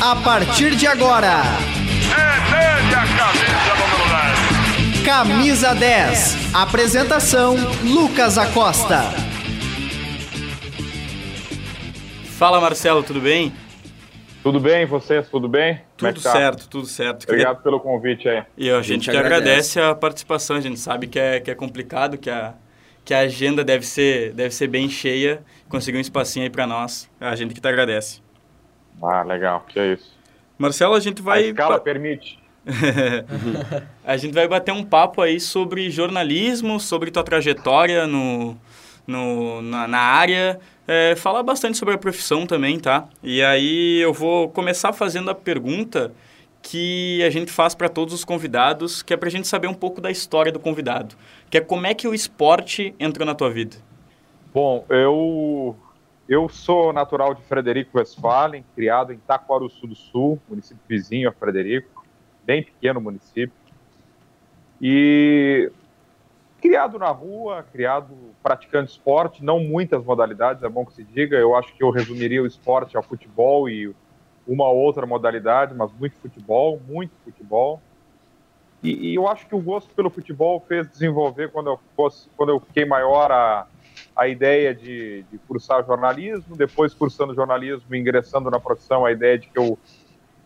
A partir de agora. É a camisa número 10. Camisa 10. Apresentação: Lucas Acosta. Fala Marcelo, tudo bem? Tudo bem, vocês? Tudo bem? Tudo é tá? certo, tudo certo. Obrigado pelo convite aí. E a gente, que agradece. a participação, a gente sabe que é, que é complicado, que a, que a agenda deve ser, deve ser bem cheia. Conseguir um espacinho aí para nós, a gente que te agradece. Ah, legal, que é isso. Marcelo, a gente vai... A escala permite. a gente vai bater um papo aí sobre jornalismo, sobre tua trajetória no, no, na, na área, é, falar bastante sobre a profissão também, tá? E aí eu vou começar fazendo a pergunta que a gente faz para todos os convidados, que é para a gente saber um pouco da história do convidado, que é como é que o esporte entrou na tua vida. Bom, eu eu sou natural de Frederico Westphalen, criado em Taquaruçu do Sul, município vizinho a Frederico, bem pequeno município. E criado na rua, criado praticando esporte, não muitas modalidades, é bom que se diga. Eu acho que eu resumiria o esporte ao futebol e uma outra modalidade, mas muito futebol, muito futebol. E, e eu acho que o gosto pelo futebol fez desenvolver quando eu fosse, quando eu fiquei maior a a ideia de, de cursar jornalismo, depois cursando jornalismo, ingressando na profissão, a ideia de que eu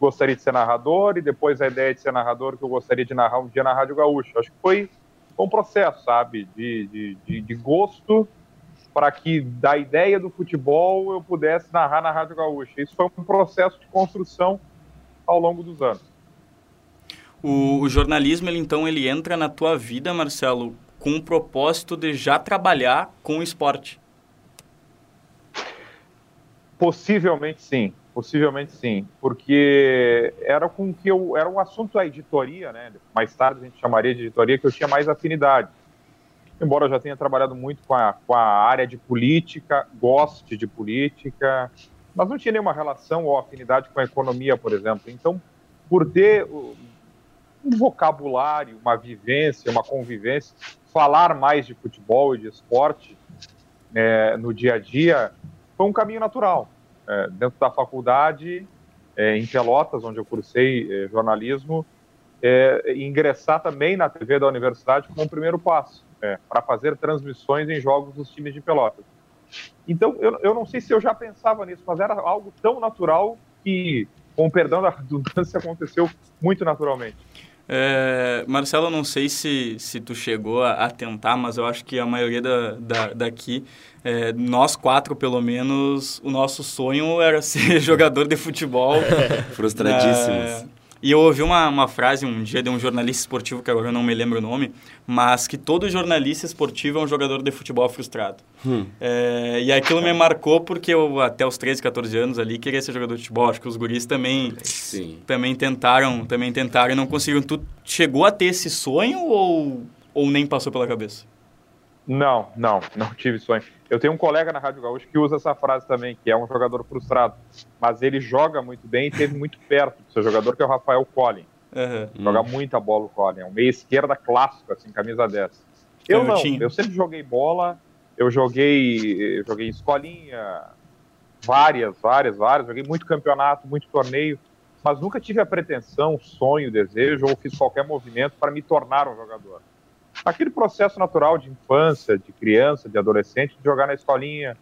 gostaria de ser narrador, e depois a ideia de ser narrador, que eu gostaria de narrar um dia na Rádio Gaúcho. Acho que foi um processo, sabe, de, de, de, de gosto para que da ideia do futebol eu pudesse narrar na Rádio Gaúcha. Isso foi um processo de construção ao longo dos anos. O, o jornalismo, ele, então, ele entra na tua vida, Marcelo, com o propósito de já trabalhar com o esporte? Possivelmente sim, possivelmente sim, porque era com que eu era um assunto da editoria, né? Mais tarde a gente chamaria de editoria que eu tinha mais afinidade. Embora eu já tenha trabalhado muito com a, com a área de política, goste de política, mas não tinha nenhuma relação ou afinidade com a economia, por exemplo. Então, por ter um vocabulário, uma vivência, uma convivência, falar mais de futebol e de esporte é, no dia a dia foi um caminho natural. É, dentro da faculdade, é, em Pelotas, onde eu cursei é, jornalismo, é, ingressar também na TV da universidade como um primeiro passo, é, para fazer transmissões em jogos dos times de Pelotas. Então, eu, eu não sei se eu já pensava nisso, mas era algo tão natural que, com o perdão da redundância, aconteceu muito naturalmente. É, Marcelo, não sei se, se tu chegou a, a, tentar, mas eu acho que a maioria da, da daqui, é, nós quatro pelo menos, o nosso sonho era ser jogador de futebol. Frustradíssimos. E eu ouvi uma, uma frase um dia de um jornalista esportivo, que agora eu não me lembro o nome, mas que todo jornalista esportivo é um jogador de futebol frustrado. Hum. É, e aquilo me marcou porque eu, até os 13, 14 anos ali, queria ser jogador de futebol. Acho que os guris também, Sim. também tentaram também tentaram e não conseguiram. Tu chegou a ter esse sonho ou, ou nem passou pela cabeça? Não, não, não tive sonho. Eu tenho um colega na Rádio Gaúcho que usa essa frase também, que é um jogador frustrado, mas ele joga muito bem e teve muito perto do seu jogador, que é o Rafael Collin. Uhum. Joga muita bola o Collin, é um meia esquerda clássico, assim, camisa 10. Eu, não, eu sempre joguei bola, eu joguei, eu joguei escolinha, várias, várias, várias, joguei muito campeonato, muito torneio, mas nunca tive a pretensão, sonho, desejo ou fiz qualquer movimento para me tornar um jogador aquele processo natural de infância, de criança, de adolescente, de jogar na escolinha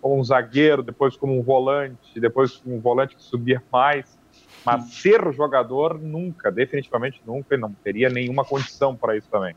como um zagueiro, depois como um volante, depois como um volante que subia mais. Mas ser jogador, nunca, definitivamente nunca, e não teria nenhuma condição para isso também.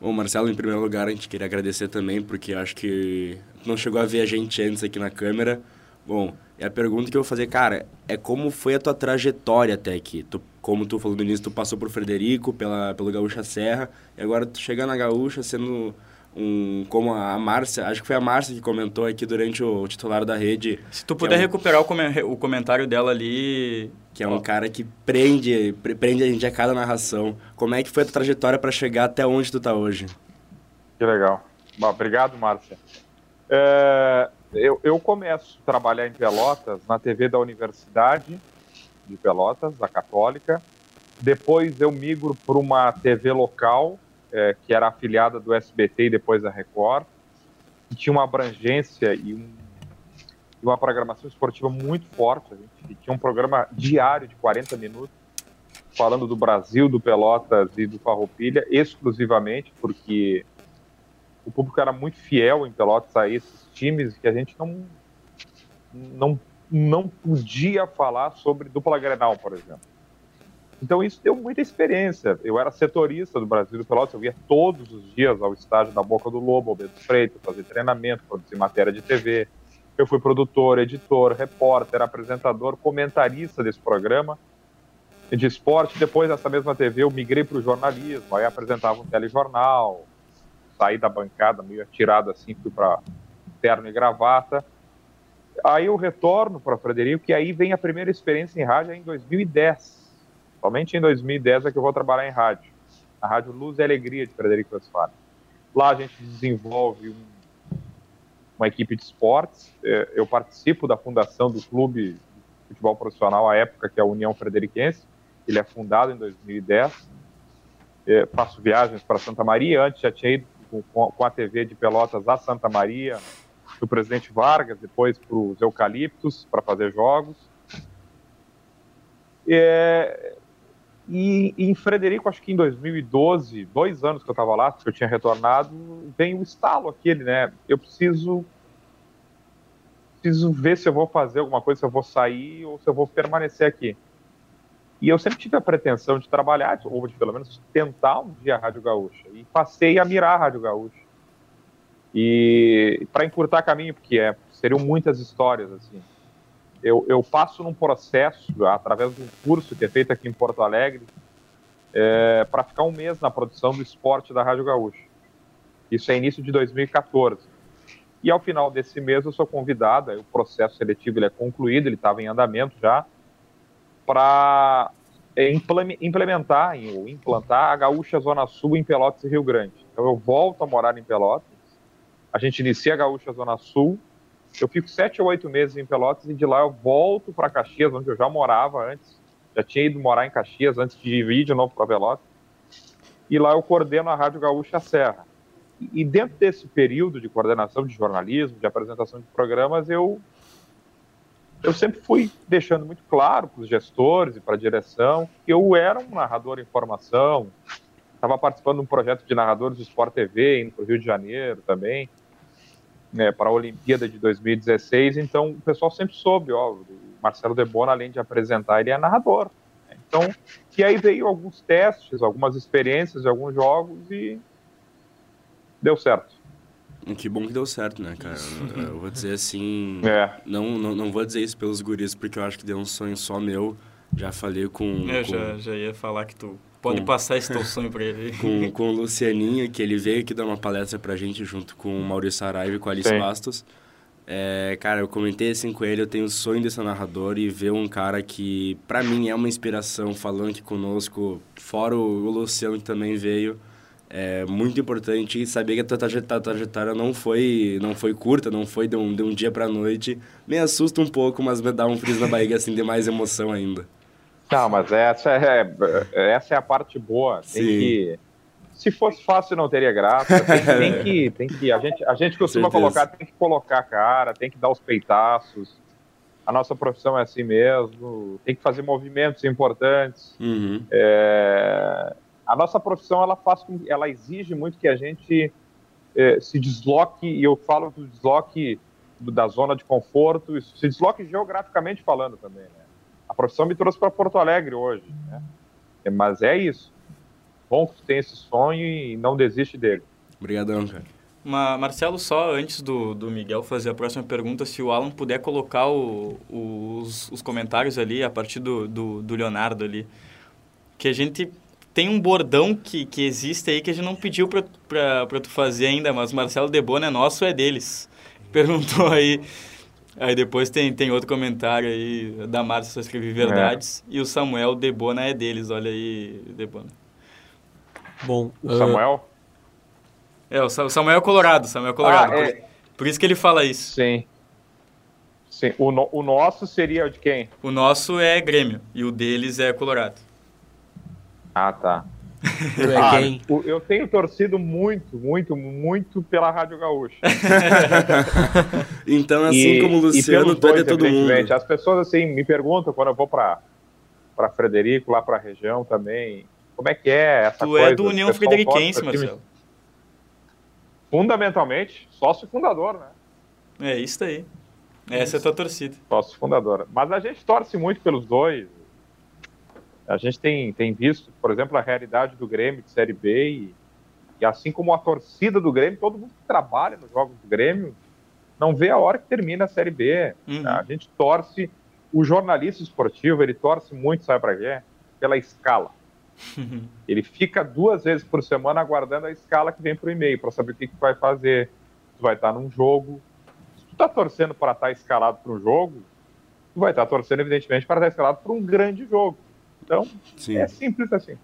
Bom, Marcelo, em primeiro lugar, a gente queria agradecer também, porque acho que não chegou a ver a gente antes aqui na câmera. Bom, e a pergunta que eu vou fazer, cara, é como foi a tua trajetória até aqui? Tu como tu falou no início, tu passou por Frederico, pela, pelo Gaúcha Serra, e agora tu chega na Gaúcha sendo um, como a Márcia, acho que foi a Márcia que comentou aqui durante o, titular da rede. Se tu puder é um, recuperar o, o, comentário dela ali... Que é um cara que prende, prende a gente a cada narração. Como é que foi a tua trajetória para chegar até onde tu tá hoje? Que legal. Bom, obrigado, Márcia. É, eu, eu começo a trabalhar em Pelotas na TV da universidade, de Pelotas, da Católica. Depois eu migro para uma TV local, é, que era afiliada do SBT e depois da Record, que tinha uma abrangência e um, uma programação esportiva muito forte. A gente tinha um programa diário de 40 minutos, falando do Brasil, do Pelotas e do Farroupilha, exclusivamente, porque o público era muito fiel em Pelotas a esses times que a gente não, não, não podia falar sobre dupla Grenal, por exemplo. Então isso deu muita experiência. Eu era setorista do Brasil do Pelotas, eu ia todos os dias ao estádio da Boca do Lobo, ao Beto Freitas, fazer treinamento, produzir matéria de TV. Eu fui produtor, editor, repórter, apresentador, comentarista desse programa de esporte. Depois dessa mesma TV eu migrei para o jornalismo, aí apresentava um telejornal, saí da bancada meio atirado assim, fui para terno e gravata. Aí eu retorno para Frederico, que aí vem a primeira experiência em rádio em 2010 Somente em 2010 é que eu vou trabalhar em rádio. A Rádio Luz e Alegria de Frederico Westphalen. Lá a gente desenvolve um, uma equipe de esportes. É, eu participo da fundação do clube de futebol profissional à época, que é a União Frederiquense. Ele é fundado em 2010. É, faço viagens para Santa Maria. Antes já tinha ido com, com a TV de Pelotas a Santa Maria, do Presidente Vargas, depois para os Eucaliptos, para fazer jogos. É, e, em Frederico, acho que em 2012, dois anos que eu estava lá, que eu tinha retornado, vem o estalo aquele, né? Eu preciso preciso ver se eu vou fazer alguma coisa, se eu vou sair ou se eu vou permanecer aqui. E eu sempre tive a pretensão de trabalhar, ou de pelo menos tentar um dia a Rádio Gaúcha. E passei a mirar a Rádio Gaúcha. E para encurtar caminho, porque é, seriam muitas histórias, assim eu, eu passo num processo, através de um curso que é feito aqui em Porto Alegre, é, para ficar um mês na produção do esporte da Rádio Gaúcha. Isso é início de 2014. E ao final desse mês eu sou convidado, o processo seletivo ele é concluído, ele estava em andamento já, para é, implementar ou implantar a Gaúcha Zona Sul em Pelotas e Rio Grande. Então eu volto a morar em Pelotas, a gente inicia a Gaúcha Zona Sul, eu fico sete ou oito meses em Pelotas e de lá eu volto para Caxias, onde eu já morava antes. Já tinha ido morar em Caxias antes de ir de novo para Pelotas. E lá eu coordeno a Rádio Gaúcha Serra. E dentro desse período de coordenação de jornalismo, de apresentação de programas, eu eu sempre fui deixando muito claro para os gestores e para a direção que eu era um narrador em formação, estava participando de um projeto de narradores do Sport TV, indo para o Rio de Janeiro também né, para a Olimpíada de 2016, então o pessoal sempre soube, ó, o Marcelo Debona, além de apresentar, ele é narrador. Né? Então, e aí veio alguns testes, algumas experiências de alguns jogos e deu certo. Que bom que deu certo, né, cara? Eu vou dizer assim. É. Não, não, não vou dizer isso pelos guris, porque eu acho que deu um sonho só meu. Já falei com. Eu com... Já, já ia falar que tu Pode com, passar esse teu sonho para ele. com, com o Lucianinho, que ele veio aqui dar uma palestra pra gente junto com o Maurício Saraiva e com a Alice Sim. Bastos. É, cara, eu comentei assim com ele, eu tenho o sonho de ser narrador e ver um cara que, para mim, é uma inspiração falando aqui conosco, fora o, o Luciano que também veio. É muito importante saber que a tua trajetória, trajetória não foi não foi curta, não foi de um, de um dia pra noite. Me assusta um pouco, mas me dá um frio na barriga assim de mais emoção ainda. Não, mas essa é, essa é a parte boa. Tem Sim. que. Se fosse fácil, não teria graça. Tem, tem, que, tem que. A gente, a gente costuma colocar, tem que colocar a cara, tem que dar os peitaços. A nossa profissão é assim mesmo. Tem que fazer movimentos importantes. Uhum. É, a nossa profissão ela faz, ela exige muito que a gente é, se desloque. E eu falo do desloque da zona de conforto, se desloque geograficamente falando também. Né? A profissão me trouxe para Porto Alegre hoje, né? Mas é isso. Bom tem esse sonho e não desiste dele. Obrigadão, cara. Ma Marcelo, só antes do, do Miguel fazer a próxima pergunta, se o Alan puder colocar o, os, os comentários ali, a partir do, do, do Leonardo ali, que a gente tem um bordão que, que existe aí que a gente não pediu para tu fazer ainda, mas Marcelo Debona é nosso, é deles. Perguntou aí Aí depois tem, tem outro comentário aí da Márcia só escrevi verdades é. e o Samuel Debona é deles, olha aí, Debona. Bom, o Samuel? É, o Samuel é Colorado, Samuel é Colorado. Ah, é... por, por, isso que ele fala isso. Sim. Sim. O, no, o nosso seria o de quem? O nosso é Grêmio e o deles é Colorado. Ah, tá. Tu é ah, quem? Eu tenho torcido muito, muito, muito pela Rádio Gaúcha. então, assim e, como o Luciano, tu é de todo mundo. As pessoas assim me perguntam quando eu vou para para Frederico, lá para a região também, como é que é essa tu coisa? Tu é do União Frederiquense, Marcelo. Fundamentalmente, sócio fundador, né? É isso aí. Essa é a tua torcida. Sócio fundador. Mas a gente torce muito pelos dois. A gente tem, tem visto, por exemplo, a realidade do Grêmio de Série B e, e assim como a torcida do Grêmio, todo mundo que trabalha nos jogos do Grêmio não vê a hora que termina a Série B. Uhum. A gente torce, o jornalista esportivo, ele torce muito, sabe para quê? Pela escala. Uhum. Ele fica duas vezes por semana aguardando a escala que vem para o e-mail, para saber o que, que vai fazer. Tu vai estar num jogo. Se tu está torcendo para estar tá escalado para um jogo, tu vai estar tá torcendo, evidentemente, para estar tá escalado para um grande jogo. Então, Sim. é simples assim.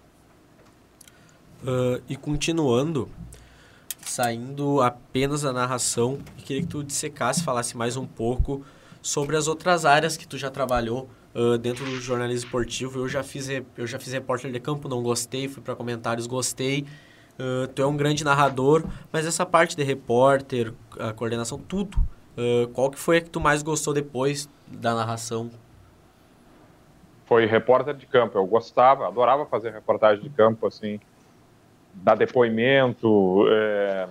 Uh, e continuando, saindo apenas da narração, eu queria que tu dissecasse, falasse mais um pouco sobre as outras áreas que tu já trabalhou uh, dentro do jornalismo esportivo. Eu já fiz, eu já fiz repórter de campo, não gostei, fui para comentários, gostei. Uh, tu é um grande narrador, mas essa parte de repórter, a coordenação, tudo, qual que foi a que tu mais gostou depois da narração? Foi repórter de campo. Eu gostava, adorava fazer reportagem de campo, assim, dar depoimento, é,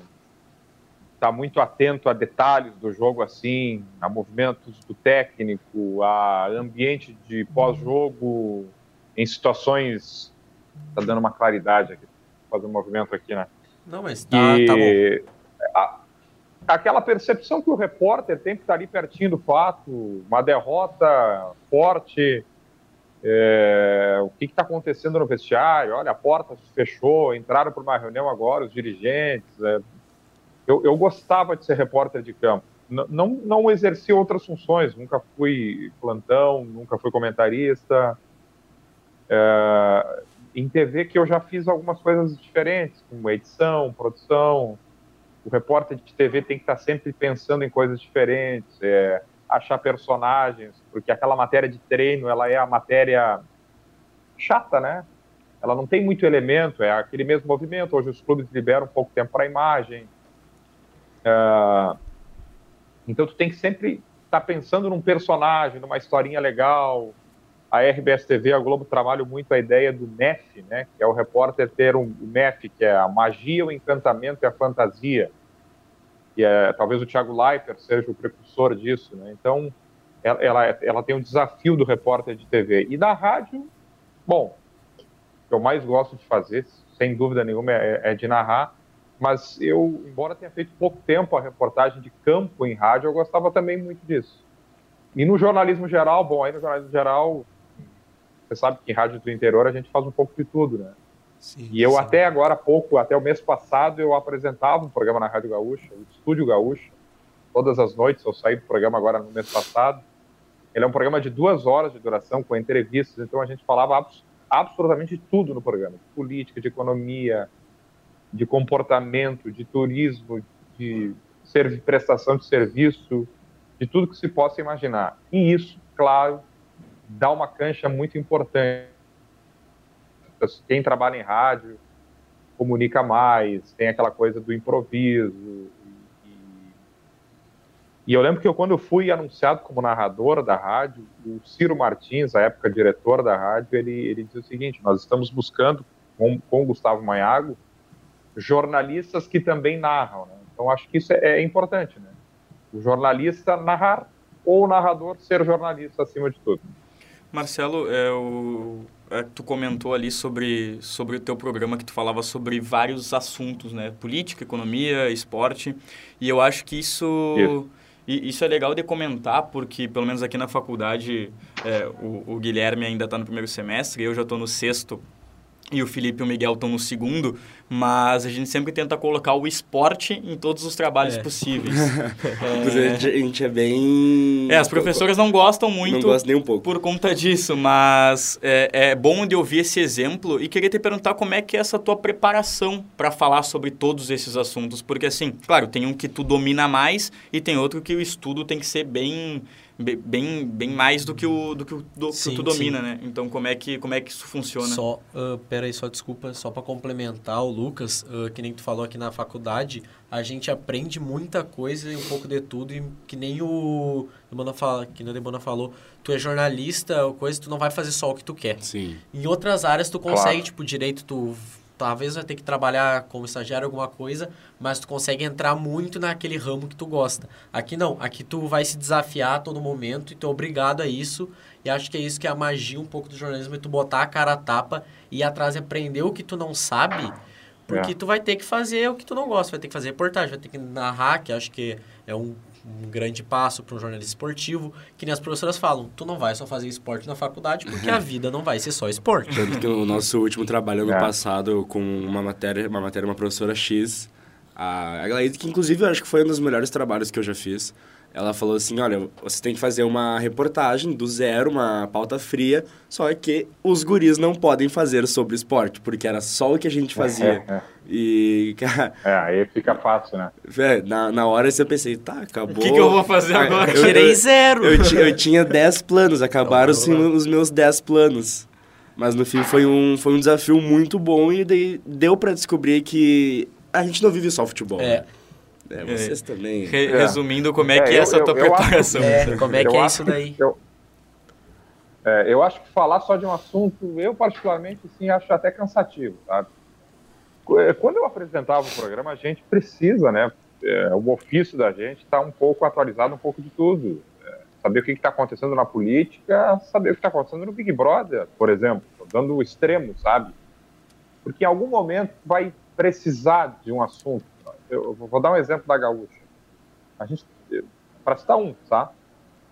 estar tá muito atento a detalhes do jogo, assim, a movimentos do técnico, a ambiente de pós-jogo, em situações. Tá dando uma claridade aqui, fazer um movimento aqui, né? Não, mas tá, e, tá bom. A, aquela percepção que o repórter tem que estar ali pertinho do fato, uma derrota forte é, o que está acontecendo no vestiário? Olha, a porta fechou, entraram para uma reunião agora os dirigentes. É, eu, eu, gostava de ser repórter de campo. Não, não exerci outras funções, nunca fui plantão, nunca fui comentarista. É, em TV que eu já fiz algumas coisas diferentes, como edição, produção. O repórter de TV tem que estar tá sempre pensando em coisas diferentes. É, achar personagens, porque aquela matéria de treino, ela é a matéria chata, né? Ela não tem muito elemento, é aquele mesmo movimento. Hoje os clubes liberam um pouco tempo para a imagem. Uh, então tu tem que sempre estar tá pensando num personagem, numa historinha legal. A RBS TV, a Globo trabalha muito a ideia do MEF, né? Que é o repórter ter um MEF, que é a magia, o encantamento e a fantasia e é, talvez o Thiago Leifert seja o precursor disso, né? Então, ela, ela, ela, tem um desafio do repórter de TV. E da rádio, bom, o que eu mais gosto de fazer, sem dúvida nenhuma, é, é de narrar, mas eu, embora tenha feito pouco tempo a reportagem de campo em rádio, eu gostava também muito disso. E no jornalismo geral, bom, aí no jornalismo geral, você sabe que em rádio do interior a gente faz um pouco de tudo, né? Sim, e eu sim. até agora há pouco, até o mês passado, eu apresentava um programa na Rádio Gaúcha, o Estúdio Gaúcha, todas as noites, eu saí do programa agora no mês passado. Ele é um programa de duas horas de duração, com entrevistas, então a gente falava abs absolutamente tudo no programa, de política, de economia, de comportamento, de turismo, de prestação de serviço, de tudo que se possa imaginar. E isso, claro, dá uma cancha muito importante quem trabalha em rádio comunica mais, tem aquela coisa do improviso. E, e eu lembro que eu, quando eu fui anunciado como narrador da rádio, o Ciro Martins, à época diretor da rádio, ele, ele disse o seguinte: nós estamos buscando, com, com o Gustavo Maiago, jornalistas que também narram. Né? Então acho que isso é, é importante, né? O jornalista narrar ou o narrador ser jornalista acima de tudo. Marcelo, é, o, é, tu comentou ali sobre, sobre o teu programa que tu falava sobre vários assuntos, né? Política, economia, esporte. E eu acho que isso... isso. E isso é legal de comentar, porque, pelo menos aqui na faculdade, é, o, o Guilherme ainda está no primeiro semestre, eu já estou no sexto e o Felipe e o Miguel estão no segundo, mas a gente sempre tenta colocar o esporte em todos os trabalhos é. possíveis. é... A gente é bem... É, as professoras não gostam muito não gostam nem um pouco. por conta disso, mas é, é bom de ouvir esse exemplo e queria te perguntar como é que é essa tua preparação para falar sobre todos esses assuntos, porque assim, claro, tem um que tu domina mais e tem outro que o estudo tem que ser bem bem, bem mais do que o do que, o, do, sim, que tu domina, sim. né? Então como é que como é que isso funciona? Só, uh, pera aí, só desculpa, só para complementar o Lucas, uh, que nem tu falou aqui na faculdade, a gente aprende muita coisa e um pouco de tudo e que nem o Demona fala, que nem o Demona falou, tu é jornalista, coisa, tu não vai fazer só o que tu quer. Sim. Em outras áreas tu consegue, claro. tipo, direito tu talvez vai ter que trabalhar como estagiário alguma coisa, mas tu consegue entrar muito naquele ramo que tu gosta. Aqui não, aqui tu vai se desafiar a todo momento e tu é obrigado a isso. E acho que é isso que é a magia um pouco do jornalismo, é tu botar a cara a tapa e ir atrás e aprender o que tu não sabe, porque é. tu vai ter que fazer o que tu não gosta, vai ter que fazer reportagem, vai ter que narrar, que acho que é um um grande passo para um jornalista esportivo, que nem as professoras falam, tu não vai só fazer esporte na faculdade, porque a vida não vai ser só esporte. Tanto que o nosso último trabalho ano é. passado com uma matéria, uma matéria, uma professora X, a, a Glaide, que inclusive eu acho que foi um dos melhores trabalhos que eu já fiz, ela falou assim, olha, você tem que fazer uma reportagem do zero, uma pauta fria, só que os guris não podem fazer sobre esporte, porque era só o que a gente fazia. É, é. E, cara... É, aí fica fácil, né? É, na, na hora eu pensei, tá, acabou... O que, que eu vou fazer agora? Eu, Tirei zero! Eu, eu, eu tinha 10 planos, acabaram assim, os meus 10 planos. Mas no fim foi um, foi um desafio muito bom e deu para descobrir que a gente não vive só futebol. É. Né? É, vocês é. também. Re é. Resumindo, como é, é que é essa eu, tua eu, preparação? é, como é que é isso daí? Eu, é, eu acho que falar só de um assunto, eu particularmente, sim, acho até cansativo, sabe? Quando eu apresentava o programa, a gente precisa, né? É, o ofício da gente está um pouco atualizado, um pouco de tudo. É, saber o que está acontecendo na política, saber o que está acontecendo no Big Brother, por exemplo, dando o extremo, sabe? Porque em algum momento vai precisar de um assunto eu vou dar um exemplo da Gaúcha. A gente, para citar um, tá?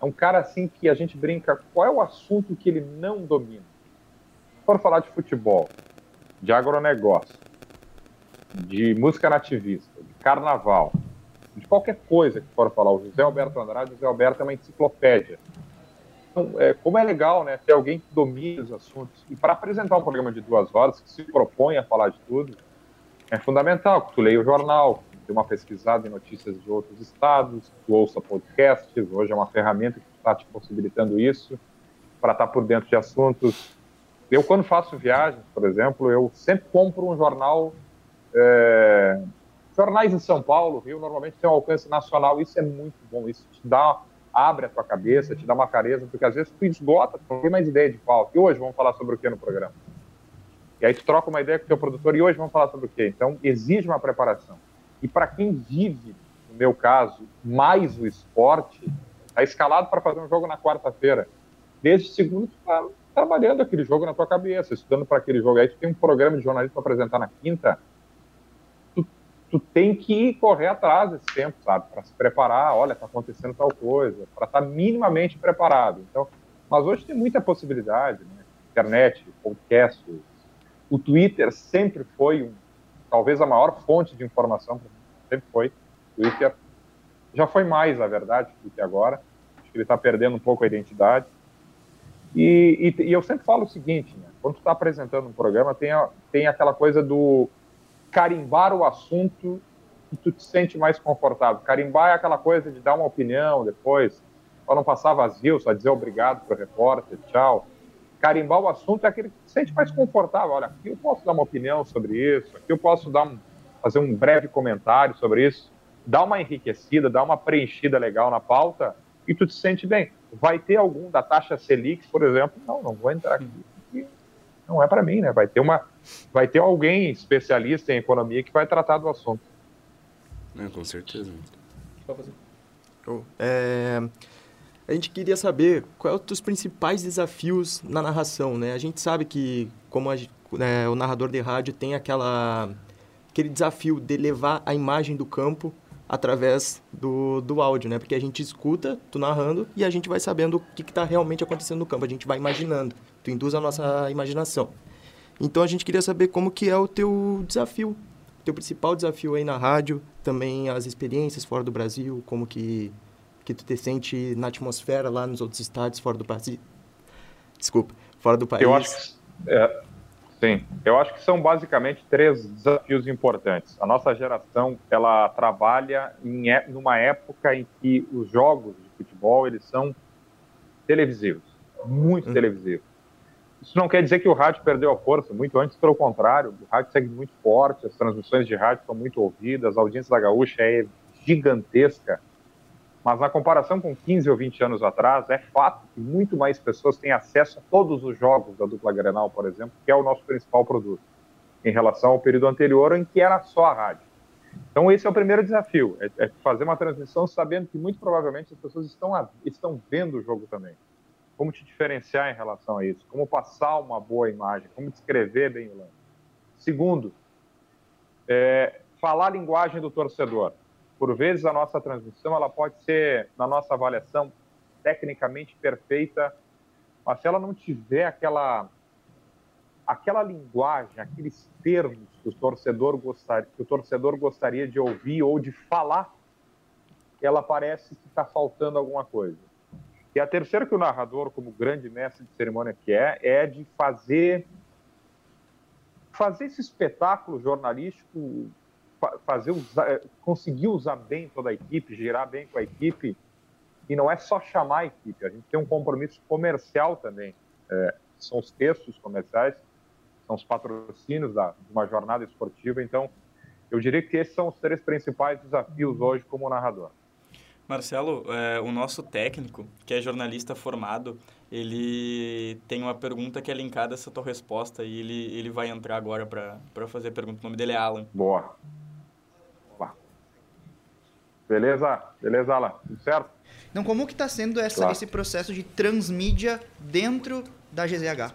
É um cara assim que a gente brinca, qual é o assunto que ele não domina? For falar de futebol, de agronegócio, de música nativista, de carnaval, de qualquer coisa que for falar, o José Alberto Andrade, o José Alberto é uma enciclopédia. Então, é, como é legal né, ter alguém que domine os assuntos. E para apresentar um programa de duas horas, que se propõe a falar de tudo, é fundamental que tu leia o jornal, dê uma pesquisada em notícias de outros estados, ouça podcasts, hoje é uma ferramenta que está te possibilitando isso, para estar por dentro de assuntos. Eu, quando faço viagens, por exemplo, eu sempre compro um jornal, é, jornais em São Paulo, Rio, normalmente tem um alcance nacional, isso é muito bom, isso te dá, abre a tua cabeça, te dá uma clareza, porque às vezes tu esgota, tu não tem mais ideia de qual. E hoje vamos falar sobre o que no programa? E aí tu troca uma ideia com o teu produtor e hoje vamos falar sobre o quê? Então, exige uma preparação. E para quem vive, no meu caso, mais o esporte, está escalado para fazer um jogo na quarta-feira. Desde segundo, está trabalhando aquele jogo na tua cabeça, estudando para aquele jogo. Aí tu tem um programa de jornalismo para apresentar na quinta, tu, tu tem que correr atrás desse tempo, sabe? Para se preparar, olha, está acontecendo tal coisa, para estar tá minimamente preparado. Então, mas hoje tem muita possibilidade, né? Internet, podcast, o Twitter sempre foi um, talvez a maior fonte de informação, sempre foi. Twitter já foi mais, na verdade, do que agora. Acho que ele está perdendo um pouco a identidade. E, e, e, eu sempre falo o seguinte, né? quando tu está apresentando um programa, tem, a, tem aquela coisa do carimbar o assunto que tu te sente mais confortável. Carimbar é aquela coisa de dar uma opinião depois, para não passar vazio, só dizer obrigado para o repórter, tchau carimbar o assunto é aquele que se sente mais confortável. Olha, aqui eu posso dar uma opinião sobre isso, aqui eu posso dar um, fazer um breve comentário sobre isso, dar uma enriquecida, dar uma preenchida legal na pauta e tu te sente bem. Vai ter algum da taxa Selic, por exemplo? Não, não vou entrar aqui. Não é para mim, né? Vai ter uma, vai ter alguém especialista em economia que vai tratar do assunto. É, com certeza. Pode fazer. Oh, é... A gente queria saber quais são os principais desafios na narração, né? A gente sabe que, como a, né, o narrador de rádio tem aquela, aquele desafio de levar a imagem do campo através do, do áudio, né? Porque a gente escuta tu narrando e a gente vai sabendo o que está realmente acontecendo no campo. A gente vai imaginando. Tu induz a nossa imaginação. Então a gente queria saber como que é o teu desafio, teu principal desafio aí na rádio, também as experiências fora do Brasil, como que que tu te sente na atmosfera lá nos outros estados fora do país? Desculpa, fora do país. Eu acho que, é, sim, eu acho que são basicamente três desafios importantes. A nossa geração, ela trabalha em numa época em que os jogos de futebol, eles são televisivos, muito uhum. televisivos. Isso não quer dizer que o rádio perdeu a força, muito antes, pelo contrário, o rádio segue muito forte, as transmissões de rádio são muito ouvidas, a audiência da Gaúcha é gigantesca, mas na comparação com 15 ou 20 anos atrás, é fato que muito mais pessoas têm acesso a todos os jogos da dupla Grenal, por exemplo, que é o nosso principal produto, em relação ao período anterior em que era só a rádio. Então esse é o primeiro desafio, é, é fazer uma transmissão sabendo que muito provavelmente as pessoas estão, a, estão vendo o jogo também como te diferenciar em relação a isso, como passar uma boa imagem, como descrever bem o lance. Segundo, é, falar a linguagem do torcedor. Por vezes a nossa transmissão ela pode ser, na nossa avaliação, tecnicamente perfeita, mas se ela não tiver aquela aquela linguagem, aqueles termos que o torcedor gostaria, que o torcedor gostaria de ouvir ou de falar, ela parece que está faltando alguma coisa. E a terceira que o narrador, como grande mestre de cerimônia que é, é de fazer fazer esse espetáculo jornalístico, fazer usar, conseguir usar bem toda a equipe, girar bem com a equipe, e não é só chamar a equipe, a gente tem um compromisso comercial também. É, são os textos comerciais, são os patrocínios da, de uma jornada esportiva. Então, eu diria que esses são os três principais desafios hoje como narrador. Marcelo, é, o nosso técnico, que é jornalista formado, ele tem uma pergunta que é linkada a essa tua resposta e ele, ele vai entrar agora para fazer a pergunta. O nome dele é Alan. Boa. Beleza? Beleza, Alan? Tudo certo? Então, como que está sendo essa, claro. esse processo de transmídia dentro da GZH?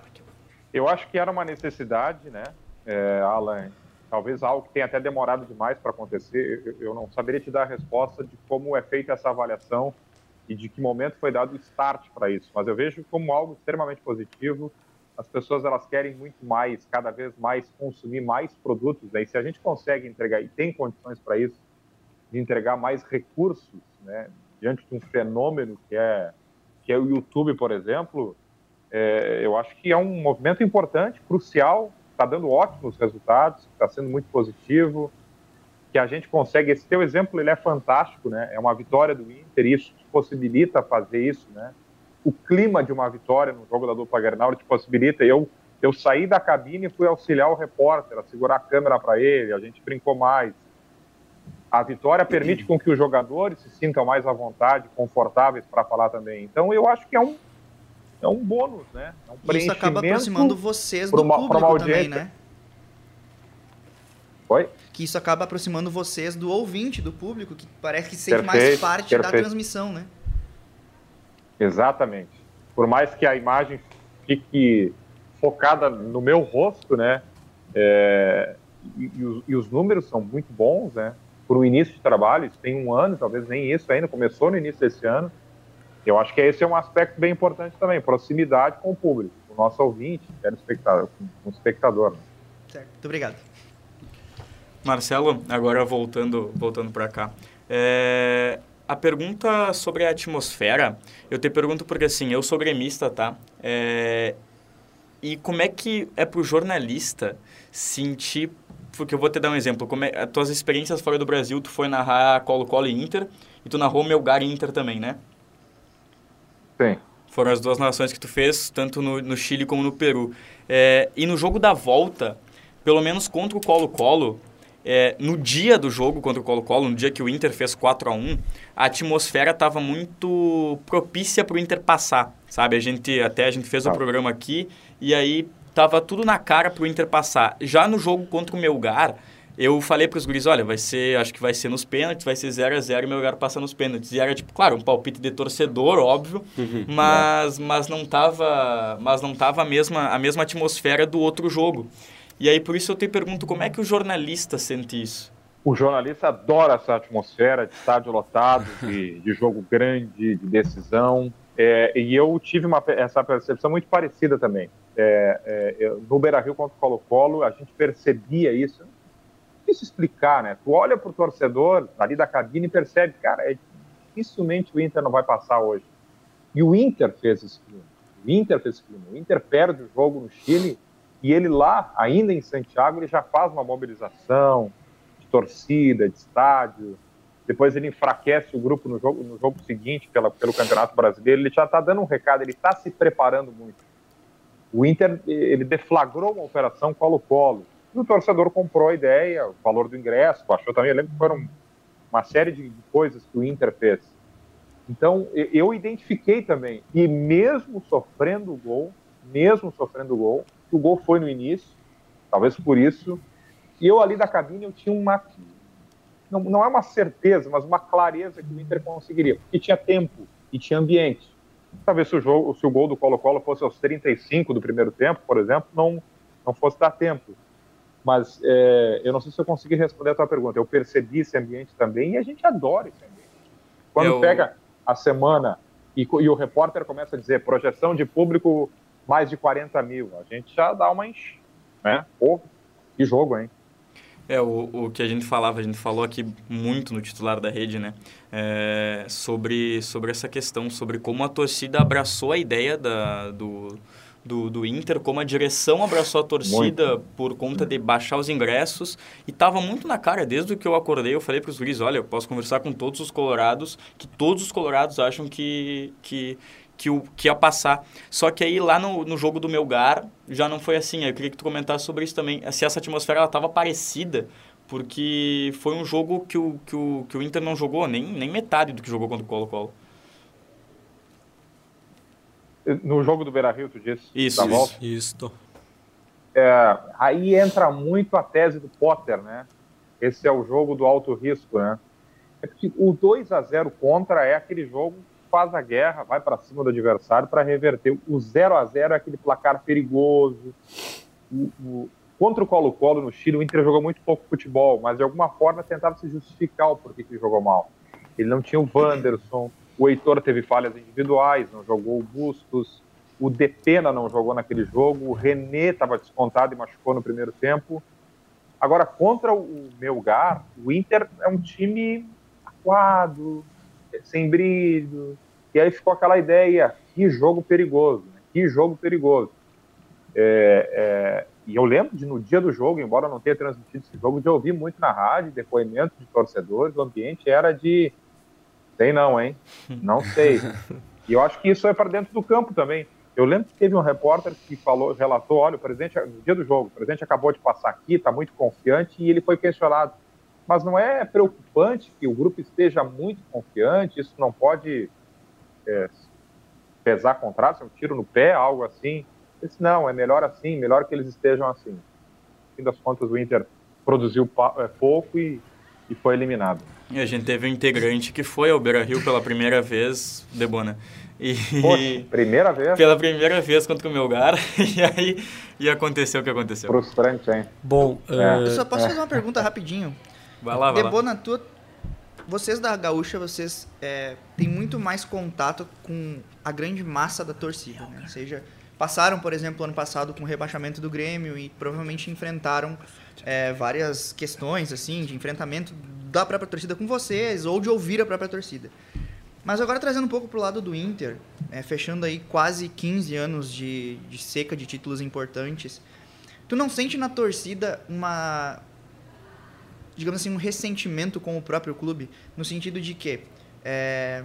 Eu acho que era uma necessidade, né, é, Alan, talvez algo que tenha até demorado demais para acontecer. Eu não saberia te dar a resposta de como é feita essa avaliação e de que momento foi dado o start para isso, mas eu vejo como algo extremamente positivo. As pessoas elas querem muito mais, cada vez mais consumir mais produtos, né? E se a gente consegue entregar e tem condições para isso, de entregar mais recursos, né, diante de um fenômeno que é que é o YouTube, por exemplo, é, eu acho que é um movimento importante, crucial está dando ótimos resultados, está sendo muito positivo, que a gente consegue. Esse teu exemplo ele é fantástico, né? É uma vitória do Inter, e isso te possibilita fazer isso, né? O clima de uma vitória no jogo da dupla Grenal te possibilita. Eu eu saí da cabine e fui auxiliar o repórter, a segurar a câmera para ele, a gente brincou mais. A vitória permite com que os jogadores se sintam mais à vontade, confortáveis para falar também. Então eu acho que é um é um bônus, né? É um Isso acaba aproximando vocês do uma, público também, né? Oi? Que isso acaba aproximando vocês do ouvinte, do público, que parece que sente mais parte perfeito. da transmissão, né? Exatamente. Por mais que a imagem fique focada no meu rosto, né? É, e, e, os, e, os, números são muito bons, né? Por um início de trabalho, isso tem um ano, talvez nem isso ainda, começou no início desse ano. Eu acho que esse é um aspecto bem importante também, proximidade com o público, com o nosso ouvinte, espectador, com o espectador. Né? Certo, muito obrigado. Marcelo, agora voltando, voltando para cá. É, a pergunta sobre a atmosfera, eu te pergunto porque assim, eu sou gremista, tá? É, e como é que é para o jornalista sentir, porque eu vou te dar um exemplo, como é, as tuas experiências fora do Brasil, tu foi narrar Colo-Colo e Inter, e tu narrou Melgar e Inter também, né? Sim. Foram as duas nações que tu fez, tanto no, no Chile como no Peru. É, e no jogo da volta, pelo menos contra o Colo-Colo, é, no dia do jogo contra o Colo-Colo, no dia que o Inter fez 4 a 1 a atmosfera estava muito propícia para o Inter passar, sabe? A gente, até a gente fez o programa aqui e aí tava tudo na cara para o Inter passar. Já no jogo contra o Melgar, eu falei para os guris, olha, vai ser, acho que vai ser nos pênaltis, vai ser 0 a 0 e meu lugar passa nos pênaltis. E era tipo, claro, um palpite de torcedor, óbvio, uhum, mas, é. mas não tava, mas não tava a mesma a mesma atmosfera do outro jogo. E aí por isso eu te pergunto, como é que o jornalista sente isso? O jornalista adora essa atmosfera de estádio lotado, de, de jogo grande, de decisão. É, e eu tive uma, essa percepção muito parecida também. É, é, no Beira-Rio contra o Colo-Colo, a gente percebia isso difícil explicar, né? Tu olha pro torcedor ali da cabine e percebe, cara, é, dificilmente o Inter não vai passar hoje. E o Inter fez esse clima. O Inter fez esse clima. O Inter perde o jogo no Chile e ele lá, ainda em Santiago, ele já faz uma mobilização de torcida, de estádio. Depois ele enfraquece o grupo no jogo, no jogo seguinte pela, pelo Campeonato Brasileiro, ele já está dando um recado, ele está se preparando muito. O Inter, ele deflagrou uma operação Colo-Colo, e o torcedor comprou a ideia, o valor do ingresso, achou também, eu lembro que foram uma série de coisas que o Inter fez. Então, eu identifiquei também, e mesmo sofrendo o gol, mesmo sofrendo o gol, o gol foi no início, talvez por isso, e eu ali da cabine eu tinha uma não, não é uma certeza, mas uma clareza que o Inter conseguiria, porque tinha tempo e tinha ambiente. Talvez se o, jogo, se o gol do Colo-Colo fosse aos 35 do primeiro tempo, por exemplo, não, não fosse dar tempo. Mas é, eu não sei se eu consegui responder a tua pergunta. Eu percebi esse ambiente também e a gente adora esse ambiente. Quando eu... pega a semana e, e, o repórter começa a dizer projeção de público mais de 40 mil, a gente já dá uma enche, né? Pô, que jogo, hein? É, o, o que a gente falava, a gente falou aqui muito no titular da rede, né? É, sobre, sobre essa questão, sobre como a torcida abraçou a ideia da, do, do, do Inter, como a direção abraçou a torcida muito. por conta de baixar os ingressos. E tava muito na cara, desde que eu acordei, eu falei para os guris, olha, eu posso conversar com todos os colorados, que todos os colorados acham que, que, que, o, que ia passar. Só que aí lá no, no jogo do Melgar já não foi assim. Eu queria que tu comentasse sobre isso também. Se essa atmosfera ela estava parecida, porque foi um jogo que o, que o, que o Inter não jogou nem, nem metade do que jogou contra o Colo-Colo. No jogo do Beira-Rio, tu disse? Isso, isso. isso. É, aí entra muito a tese do Potter, né? Esse é o jogo do alto risco, né? É porque o 2 a 0 contra é aquele jogo faz a guerra, vai para cima do adversário para reverter. O 0 a 0 é aquele placar perigoso. O, o, contra o Colo-Colo no Chile, o Inter jogou muito pouco futebol, mas de alguma forma tentava se justificar o porquê que jogou mal. Ele não tinha o Wanderson, o Heitor teve falhas individuais, não jogou o Bustos, o Depena não jogou naquele jogo, o René estava descontado e machucou no primeiro tempo. Agora, contra o Melgar, o Inter é um time aquado, sem brilho. E aí ficou aquela ideia, que jogo perigoso, né? que jogo perigoso. É, é, e eu lembro de no dia do jogo, embora não tenha transmitido esse jogo, de ouvir muito na rádio depoimentos de torcedores, o ambiente era de sei não, hein? Não sei. E eu acho que isso é para dentro do campo também. Eu lembro que teve um repórter que falou, relatou, olha, o presidente, no dia do jogo, o presidente acabou de passar aqui, está muito confiante, e ele foi questionado mas não é preocupante que o grupo esteja muito confiante, isso não pode é, pesar contra, ser um tiro no pé, algo assim. Disse, não, é melhor assim, melhor que eles estejam assim. No fim das contas, o Inter produziu é, pouco e, e foi eliminado. E a gente teve um integrante que foi ao Beira-Rio pela primeira vez, Debona. E, Poxa, primeira vez? Pela primeira vez contra o Melgar. E aí e aconteceu o que aconteceu. Frustrante, hein? Bom, é. eu só posso fazer uma pergunta rapidinho. Vai lá, vai lá. tua, vocês da Gaúcha, vocês é, têm muito mais contato com a grande massa da torcida, né? Ou seja, passaram, por exemplo, ano passado com o rebaixamento do Grêmio e provavelmente enfrentaram é, várias questões, assim, de enfrentamento da própria torcida com vocês ou de ouvir a própria torcida. Mas agora trazendo um pouco pro lado do Inter, é, fechando aí quase 15 anos de, de seca de títulos importantes, tu não sente na torcida uma, digamos assim, um ressentimento com o próprio clube, no sentido de que é,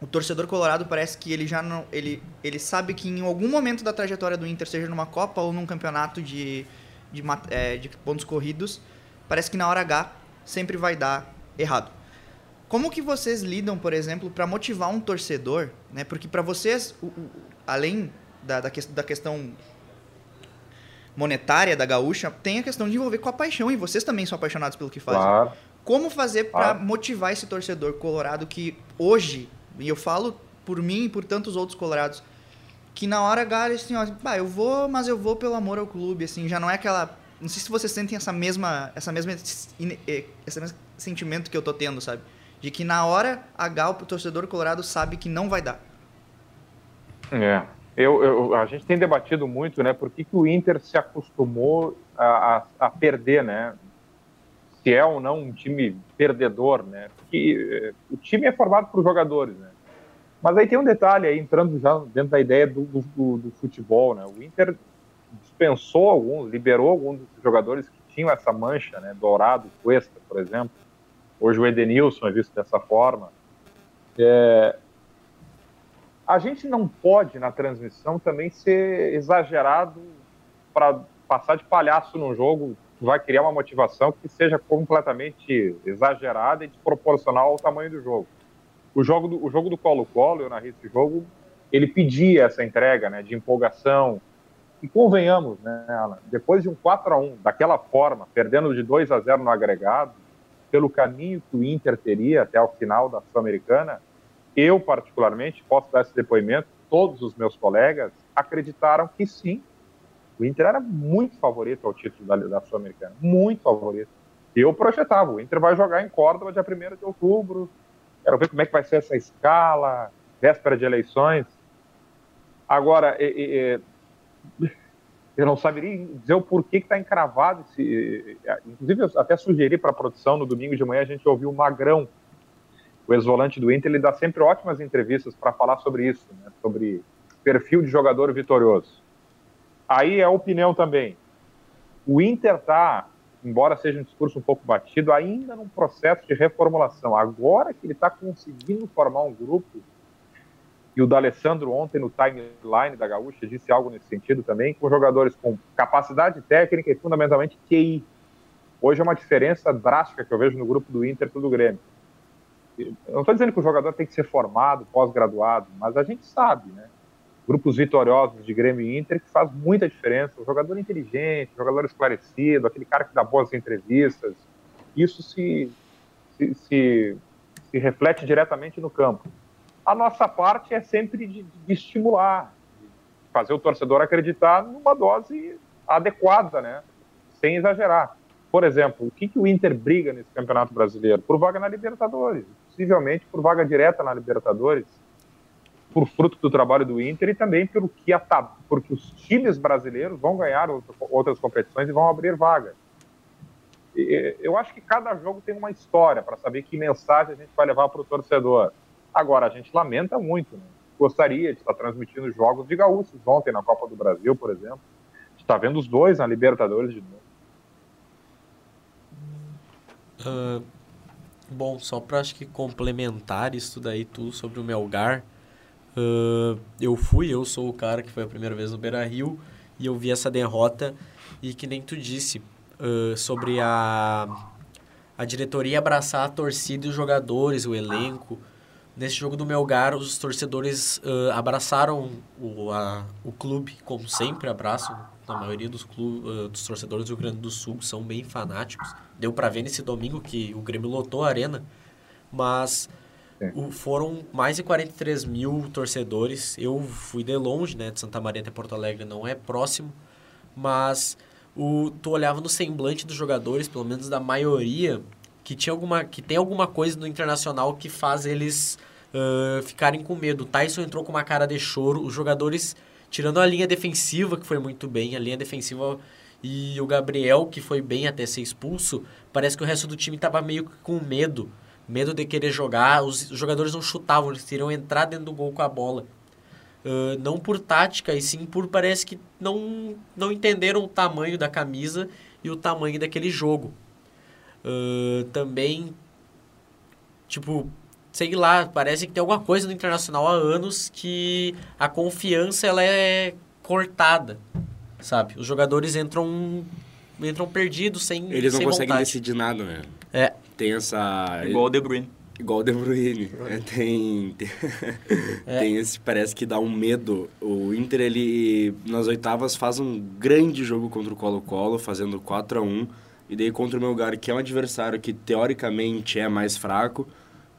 o torcedor colorado parece que ele já não. Ele, ele sabe que em algum momento da trajetória do Inter, seja numa Copa ou num campeonato de, de, é, de pontos corridos, parece que na hora H sempre vai dar errado. Como que vocês lidam, por exemplo, para motivar um torcedor, né? Porque para vocês, o, o, além da, da, que, da questão monetária da gaúcha, tem a questão de envolver com a paixão, e vocês também são apaixonados pelo que fazem. Claro. Como fazer para claro. motivar esse torcedor colorado que hoje, e eu falo por mim e por tantos outros colorados, que na hora H, assim, ó, bah, eu vou, mas eu vou pelo amor ao clube, assim, já não é aquela... Não sei se vocês sentem essa mesma, essa mesma, esse mesmo sentimento que eu tô tendo, sabe? De que na hora H o torcedor colorado sabe que não vai dar. É, eu, eu, a gente tem debatido muito, né, por que, que o Inter se acostumou a, a, a, perder, né? Se é ou não um time perdedor, né? Porque eh, o time é formado por jogadores, né? Mas aí tem um detalhe aí, entrando já dentro da ideia do, do, do futebol, né? O Inter dispensou alguns, liberou alguns dos jogadores que tinham essa mancha, né? Dourado, Cuesta, por exemplo. Hoje o Edenilson é visto dessa forma. É, a gente não pode, na transmissão, também ser exagerado para passar de palhaço num jogo que vai criar uma motivação que seja completamente exagerada e desproporcional ao tamanho do jogo. O jogo do, o jogo do Colo-Colo, eu narrei esse jogo, ele pedia essa entrega né, de empolgação. E convenhamos, né, Alan, depois de um 4 a 1 daquela forma, perdendo de 2 a 0 no agregado, pelo caminho que o Inter teria até o final da Sul-Americana, eu, particularmente, posso dar esse depoimento, todos os meus colegas acreditaram que sim, o Inter era muito favorito ao título da, da Sul-Americana, muito favorito. Eu projetava, o Inter vai jogar em Córdoba dia 1 de outubro, quero ver como é que vai ser essa escala, véspera de eleições. Agora, eu não saberia dizer o porquê que está encravado. Esse, inclusive, eu até sugeri para a produção no domingo de manhã a gente ouviu o Magrão, o ex-volante do Inter, ele dá sempre ótimas entrevistas para falar sobre isso, né, sobre perfil de jogador vitorioso. Aí é opinião também. O Inter está, embora seja um discurso um pouco batido, ainda num processo de reformulação. Agora que ele está conseguindo formar um grupo e o D'Alessandro ontem no timeline da Gaúcha disse algo nesse sentido também, com jogadores com capacidade técnica e fundamentalmente QI. Hoje é uma diferença drástica que eu vejo no grupo do Inter e do Grêmio. Eu não estou dizendo que o jogador tem que ser formado, pós-graduado, mas a gente sabe, né? Grupos vitoriosos de Grêmio e Inter que faz muita diferença. O jogador inteligente, o jogador esclarecido, aquele cara que dá boas entrevistas, isso se, se, se, se reflete diretamente no campo. A nossa parte é sempre de, de estimular, de fazer o torcedor acreditar numa dose adequada, né? Sem exagerar. Por exemplo, o que, que o Inter briga nesse Campeonato Brasileiro? Por vaga na Libertadores, possivelmente por vaga direta na Libertadores, por fruto do trabalho do Inter e também pelo que a, porque os times brasileiros vão ganhar outras competições e vão abrir vaga. Eu acho que cada jogo tem uma história para saber que mensagem a gente vai levar para o torcedor. Agora, a gente lamenta muito. Né? Gostaria de estar transmitindo jogos de gaúchos ontem na Copa do Brasil, por exemplo. está vendo os dois na Libertadores de novo. Uh, bom, só para acho que complementar isso daí tudo sobre o Melgar, uh, eu fui, eu sou o cara que foi a primeira vez no Beira Rio e eu vi essa derrota e que nem tu disse uh, sobre a, a diretoria abraçar a torcida e os jogadores, o elenco. Nesse jogo do Melgar, os torcedores uh, abraçaram o, a, o clube, como sempre abraçam. A maioria dos, clube, uh, dos torcedores do Rio Grande do Sul são bem fanáticos. Deu para ver nesse domingo que o Grêmio lotou a arena. Mas o, foram mais de 43 mil torcedores. Eu fui de longe, né? De Santa Maria até Porto Alegre não é próximo. Mas o, tu olhava no semblante dos jogadores, pelo menos da maioria, que, tinha alguma, que tem alguma coisa no Internacional que faz eles uh, ficarem com medo. O Tyson entrou com uma cara de choro, os jogadores, tirando a linha defensiva, que foi muito bem, a linha defensiva e o Gabriel, que foi bem até ser expulso, parece que o resto do time estava meio com medo. Medo de querer jogar, os jogadores não chutavam, eles queriam entrar dentro do gol com a bola. Uh, não por tática, e sim por parece que não, não entenderam o tamanho da camisa e o tamanho daquele jogo. Uh, também, tipo, sei lá, parece que tem alguma coisa no Internacional há anos que a confiança ela é cortada, sabe? Os jogadores entram entram perdidos sem Eles não sem conseguem vontade. decidir nada, né? É. Tem essa... Igual o De Bruyne. Igual o De Bruyne. É, tem, tem, É. tem esse, parece que dá um medo. O Inter, ele, nas oitavas, faz um grande jogo contra o Colo-Colo, fazendo 4 a 1 E daí contra o Melgar, que é um adversário que, teoricamente, é mais fraco,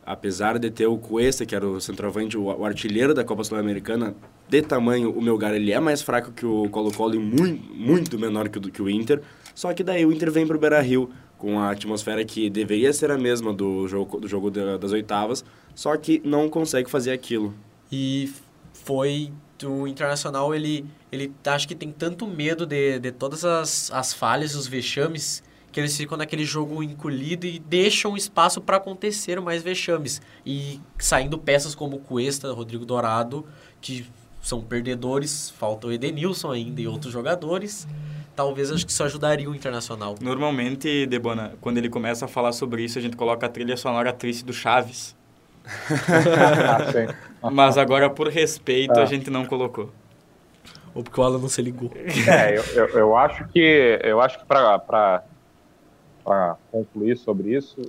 apesar de ter o Cuesta, que era o centroavante, o, o artilheiro da Copa Sul-Americana, de tamanho, o Melgar, ele é mais fraco que o Colo-Colo e muito, muito menor que o, que o Inter. Só que daí o Inter vem pro Beira-Rio, com a atmosfera que deveria ser a mesma do jogo, do jogo da- das oitavas, só que não consegue fazer aquilo. E foi o Internacional, ele, ele acho que tem tanto medo de, de todas as, as falhas, os vexames, que eles ficam naquele jogo encolhido e deixam espaço para acontecer mais vexames. E saindo peças como Cuesta, Rodrigo Dourado, que são perdedores, falta o Edenilson ainda e outros jogadores. talvez acho que isso ajudaria o Internacional. Normalmente, Debona, quando ele começa a falar sobre isso, a gente coloca a trilha sonora triste do Chaves. Ah. Mas agora, por respeito, Ah. a gente não colocou. Ou porque o Alan não se ligou. É, eu, eu, eu acho que eu acho que para concluir sobre isso,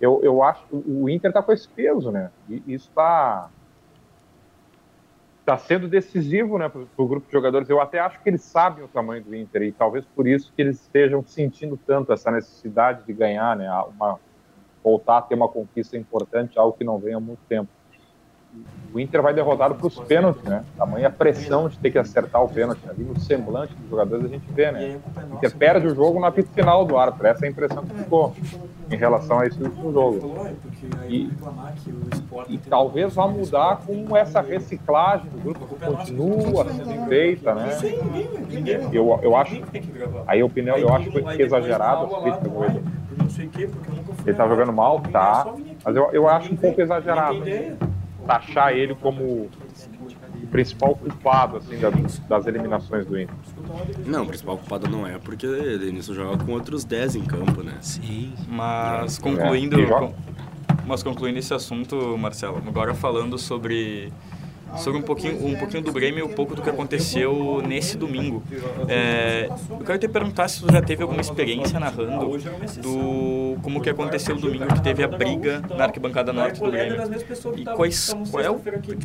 eu, eu acho que o Inter está com esse peso, né? E isso está tá sendo decisivo, né, para o grupo de jogadores. Eu até acho que eles sabem o tamanho do Inter e talvez por isso que eles estejam sentindo tanto essa necessidade de ganhar, né? Uma, voltar a ter uma conquista importante, algo que não vem há muito tempo. O Inter vai derrotado para os pênaltis, né? Tamanha pressão de ter que acertar o pênalti ali no semblante dos jogadores a gente vê, né? O Inter perde o jogo no apito final do árbitro. Essa é a impressão que ficou em relação a esse último jogo. E, e talvez vá mudar com essa reciclagem do grupo que continua sendo feita, né? Eu, eu acho, aí a opinião, eu acho que foi exagerado as críticas do. Ele tá jogando mal, tá, mas eu, eu acho um pouco exagerado taxar ele como o principal culpado assim, das, das eliminações do Inter. Não, o principal culpado não é, porque o Denilson joga com outros 10 em campo, né? Sim. Mas concluindo, É, com- mas concluindo esse assunto, Marcelo, agora falando sobre sobre um pouquinho um pouquinho do Grêmio e um pouco do que aconteceu nesse domingo. É, eu quero te perguntar se tu já teve alguma experiência narrando do como que aconteceu o domingo que teve a briga na arquibancada norte do Grêmio. E quais qual é o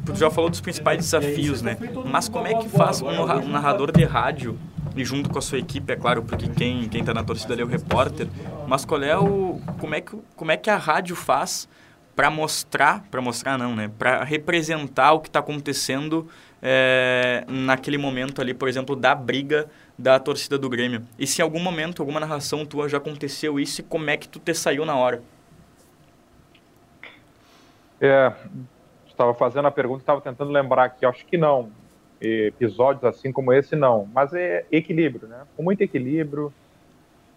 tu já falou dos principais desafios, né? Mas como é que faz um narra- narrador de rádio e junto com a sua equipe, é claro, porque quem quem tá na torcida ali é o repórter, mas qual é o como é que como é que a rádio faz para mostrar, para mostrar não, né, para representar o que está acontecendo é, naquele momento ali, por exemplo, da briga da torcida do Grêmio. E se em algum momento, alguma narração tua já aconteceu isso e como é que tu te saiu na hora? É, estava fazendo a pergunta, estava tentando lembrar aqui, acho que não. Episódios assim como esse, não. Mas é equilíbrio, né? Com muito equilíbrio.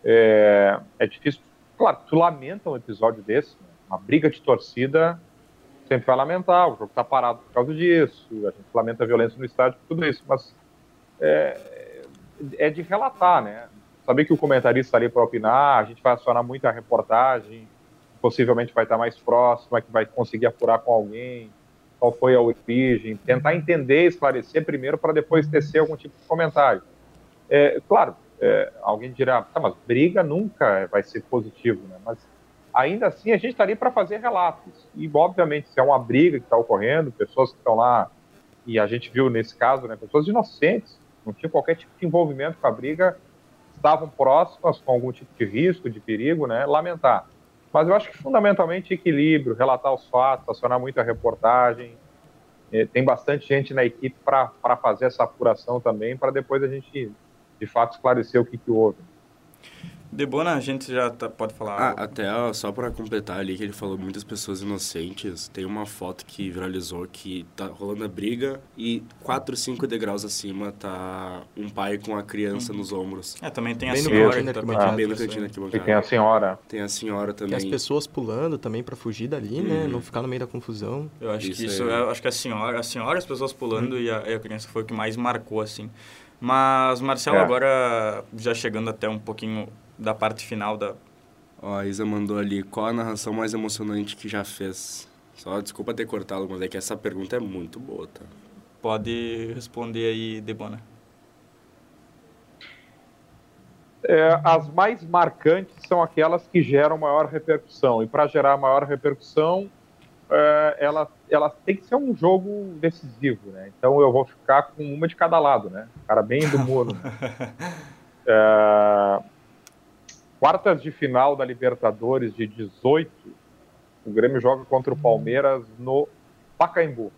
É, é difícil. Claro, tu lamenta um episódio desse, né? Uma briga de torcida, sempre vai lamentar. O jogo está parado por causa disso, a gente lamenta a violência no estádio, tudo isso. Mas é, é de relatar, né? Saber que o comentarista está ali para opinar, a gente vai acionar muito a reportagem, possivelmente vai estar mais próximo, é que vai conseguir apurar com alguém, qual foi a origem, tentar entender, esclarecer primeiro para depois tecer algum tipo de comentário. É, claro, é, alguém dirá, tá, mas briga nunca vai ser positivo, né? Mas ainda assim a gente está ali para fazer relatos. E, obviamente, se é uma briga que está ocorrendo, pessoas que estão lá, e a gente viu nesse caso, né, pessoas inocentes, não tinham qualquer tipo de envolvimento com a briga, estavam próximas com algum tipo de risco, de perigo, né, lamentar. Mas eu acho que fundamentalmente equilíbrio, relatar os fatos, acionar muito a reportagem. Eh, Tem bastante gente na equipe para fazer essa apuração também, para depois a gente, de fato, esclarecer o que, que houve. Debona, a gente já tá- pode falar. Ah, até ó, só pra completar ali que ele falou muitas pessoas inocentes, tem uma foto que viralizou que tá rolando a briga e 4, 5 degraus acima tá um pai com a criança nos ombros. É, também tem a Bem no senhora cantinho que tá bem aqui E tem a senhora. Tem a senhora Tem também. as pessoas pulando também para fugir dali, né? Uhum. Não ficar no meio da confusão. Eu acho Isso que isso, aí. eu acho que a senhora, a senhora, as pessoas pulando e, a, e a criança foi o que mais marcou, assim. Mas, Marcelo, É. agora já chegando até um pouquinho da parte final da... Ó, a Isa mandou ali, qual a narração mais emocionante que já fez? Só desculpa ter cortado, mas é que essa pergunta é muito boa, tá? Pode responder aí, Debona. É, as mais marcantes são aquelas que geram maior repercussão. E para gerar maior repercussão, é, ela, ela tem que ser um jogo decisivo, né? Então eu vou ficar com uma de cada lado, né? Cara bem do muro. né? É, quartas de final da Libertadores de 18, o Grêmio joga contra o Palmeiras no Pacaembu.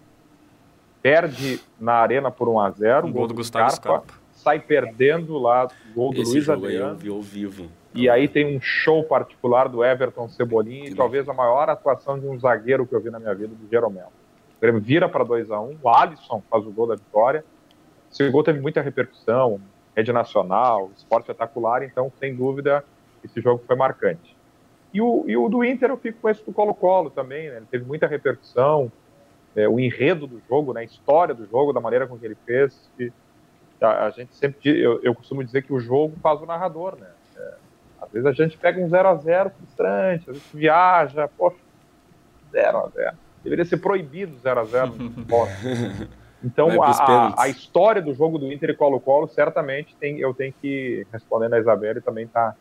Perde na arena por 1 a 0 Um gol do Gustavo Scarpa. sai perdendo lá, gol do Esse Luiz eu Adriano. vi ao vivo. E aí tem um show particular do Everton Cebolinha e talvez a maior atuação de um zagueiro que eu vi na minha vida, do Jeromel. O Grêmio vira para 2 a 1 o Alisson faz o gol da vitória. Esse gol teve muita repercussão, rede nacional, esporte espetacular, então, sem dúvida, esse jogo foi marcante. E o, e o do Inter eu fico com esse do Colo-Colo também, né? Ele teve muita repercussão, é, o enredo do jogo, né? a história do jogo, da maneira com que ele fez. E a, a gente sempre, eu, eu costumo dizer que o jogo faz o narrador, né? É, às vezes a gente pega um 0 a 0 frustrante, às vezes viaja, poxa, 0 a 0 Deveria ser proibido 0 a 0 no futebol. Então, a, a, história do jogo do Inter e Colo-Colo, certamente, tem, eu tenho que, respondendo a Isabela, e também tá.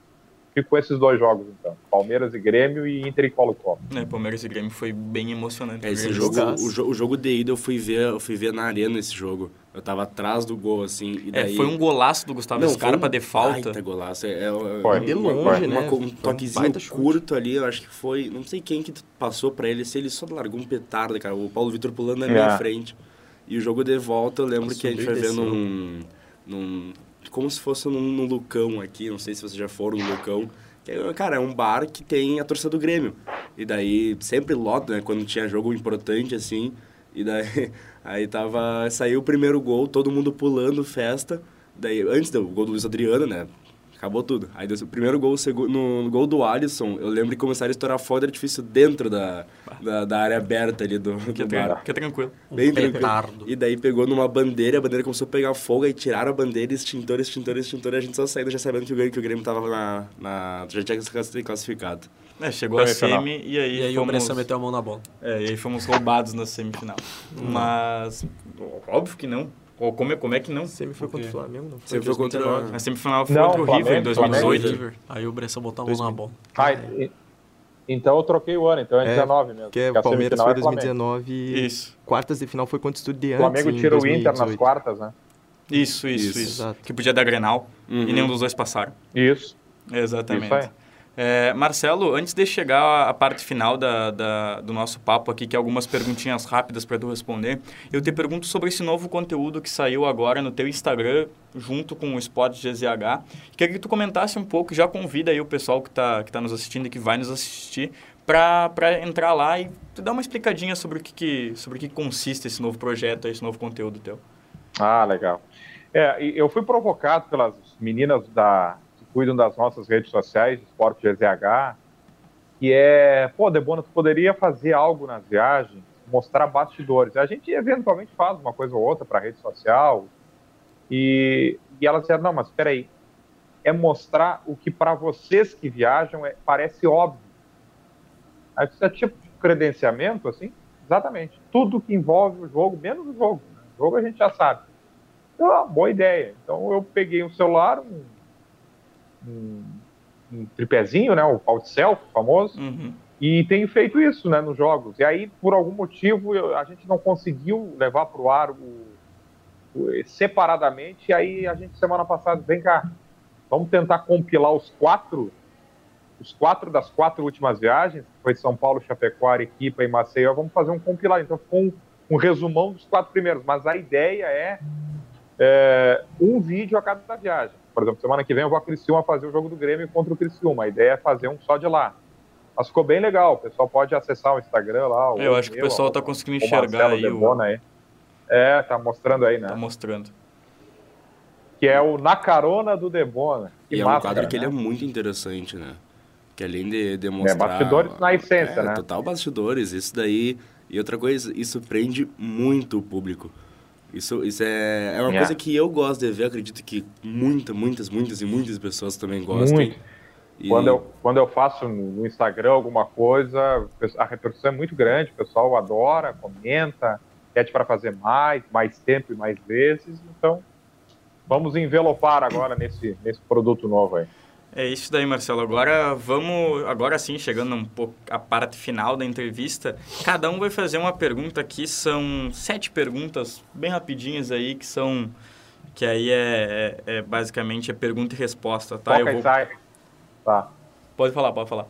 Fico com esses dois jogos, então. Palmeiras e Grêmio e Inter e Colo-Colo. É, Palmeiras e Grêmio foi bem emocionante. É, esse jogo, o, jo- o jogo de ida eu fui ver, eu fui ver na arena esse jogo. Eu tava atrás do gol, assim, e É, daí... foi um golaço do Gustavo Não, Scarpa foi um de falta. baita golaço. É, é, Foi. é De uma- longe, uma- né? Um Foi um toquezinho chute. curto ali, eu acho que foi... Não sei quem que passou pra ele, se ele só largou um petardo, cara. O Paulo Vitor pulando na minha É. frente. E o jogo de volta, eu lembro que a gente foi ver num... Como se fosse num, num Lucão aqui, não sei se vocês já foram no Lucão. Que é, cara, é um bar que tem a torcida do Grêmio. E daí sempre lota, né? Quando tinha jogo importante, assim. E daí aí tava. Saiu o primeiro gol, todo mundo pulando, festa. Daí, antes do gol do Luiz Adriano, né? Acabou tudo. Aí deu o primeiro gol, o segundo, no, no gol do Alisson, eu lembro que começaram a estourar fogo de artifício dentro da, da, da área aberta ali do, Que, do é, bar. que é tranquilo. Bem tranquilo. E daí pegou numa bandeira, a bandeira começou a pegar fogo, aí tiraram a bandeira, extintor, extintor, extintor, e a gente só saindo já sabendo que o Grêmio, que o Grêmio tava na, na. já tinha classificado. É, chegou a Semifinal. semi e aí E aí o fomos... Bressan meteu a mão na bola. É, e aí fomos roubados na semifinal. Mas, óbvio que não. Ou como, como é que não? Sempre foi contra o? Flamengo, não foi? Sempre foi contra- 2019. A semifinal foi Não, contra o River em Flamengo, 2018. Flamengo. Aí o Bressan botou a mão na bola. Ah, e- então eu troquei o ano, então é, É, 19 mesmo. Porque a o Palmeiras foi é Flamengo. 2019 e Isso, quartas de final foi contra o Estudiantes O Flamengo em tira o Inter nas 2018. quartas, né? isso, isso, Isso. isso. Que podia dar Grenal Uhum. e nenhum dos dois passaram. Isso. Exatamente. Isso aí. É, Marcelo, antes de chegar à parte final da, da- do nosso papo aqui, que é algumas perguntinhas rápidas para tu responder, eu te pergunto sobre esse novo conteúdo que saiu agora no teu Instagram, junto com o Spot GZH. Queria que tu comentasse um pouco, já convida aí o pessoal que está que tá nos assistindo e que vai nos assistir, para entrar lá e tu dar uma explicadinha sobre o que, que, sobre o que consiste esse novo projeto, esse novo conteúdo teu. Ah, legal. É, eu fui provocado pelas meninas da, cuidam das nossas redes sociais, Esporte GZH, que é, pô, Debona, tu poderia fazer algo nas viagens, mostrar bastidores. A gente eventualmente faz uma coisa ou outra para rede social, e, e elas disseram, não, mas espera aí, é mostrar o que para vocês que viajam é, parece óbvio. Aí precisa tipo de credenciamento, assim? Exatamente. Tudo que envolve o jogo, menos o jogo. né? O jogo a gente já sabe. Então, boa ideia. Então eu peguei um celular, um, um, um tripézinho, né, o de selfie famoso, Uhum. e tenho feito isso, né, nos jogos. E aí, por algum motivo, eu- a gente não conseguiu levar para o ar separadamente. E aí a gente semana passada, vem cá, vamos tentar compilar os quatro, os quatro das quatro últimas viagens, que foi São Paulo, Chapecó, Arequipa e Maceió. Vamos fazer um compilado. Então ficou um, um resumão dos quatro primeiros. Mas a ideia é, é, um vídeo a cada viagem. Por exemplo, semana que vem eu vou a Criciúma fazer o jogo do Grêmio contra o Criciúma. A ideia é fazer um só de lá. Mas ficou bem legal. O pessoal pode acessar o Instagram lá. Eu acho que o pessoal tá conseguindo enxergar aí o... Debona aí. É, tá mostrando aí, né? Tá mostrando. Que é o Na Carona do Debona. Que E é um quadro cara, que ele é né? muito interessante, né? Que além de demonstrar... bastidores na essência, é, né? total bastidores. Isso daí... E outra coisa, isso prende muito o público. Isso, isso é, é uma É. coisa que eu gosto de ver. Acredito que muita, muitas, muitas e muitas pessoas também gostam. Muito. E- Quando, eu, quando eu faço no no Instagram alguma coisa, a repercussão é muito grande, o pessoal adora, comenta, pede para fazer mais, mais tempo e mais vezes. Então, vamos envelopar agora nesse, nesse produto novo aí. É isso daí, Marcelo. Agora vamos, agora sim, chegando um pouco à parte final da entrevista, cada um vai fazer uma pergunta aqui, são sete perguntas bem rapidinhas aí, que são, que aí é, é- é basicamente é pergunta e resposta, tá? toca Eu e vou, sai. Tá. pode falar, pode falar.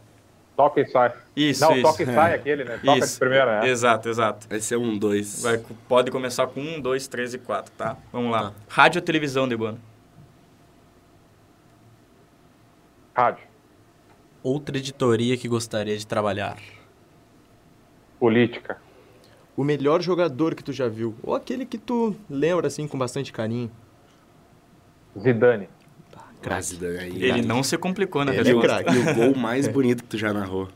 Toca e sai. Isso, Não, isso. toca e sai aquele, né? Toca Isso. de primeira, né? Exato, exato. Vai ser um, dois. Vai, pode começar com um, dois, três e quatro, tá? Vamos lá. Tá. Rádio ou televisão, Debano? Rádio, Outra editoria que gostaria de trabalhar. política, O melhor jogador que tu já viu. Ou aquele que tu lembra, assim, com bastante carinho. Zidane. Crase daí. Ele não se complicou na Ele é resposta. craque. E o gol mais bonito que tu já narrou.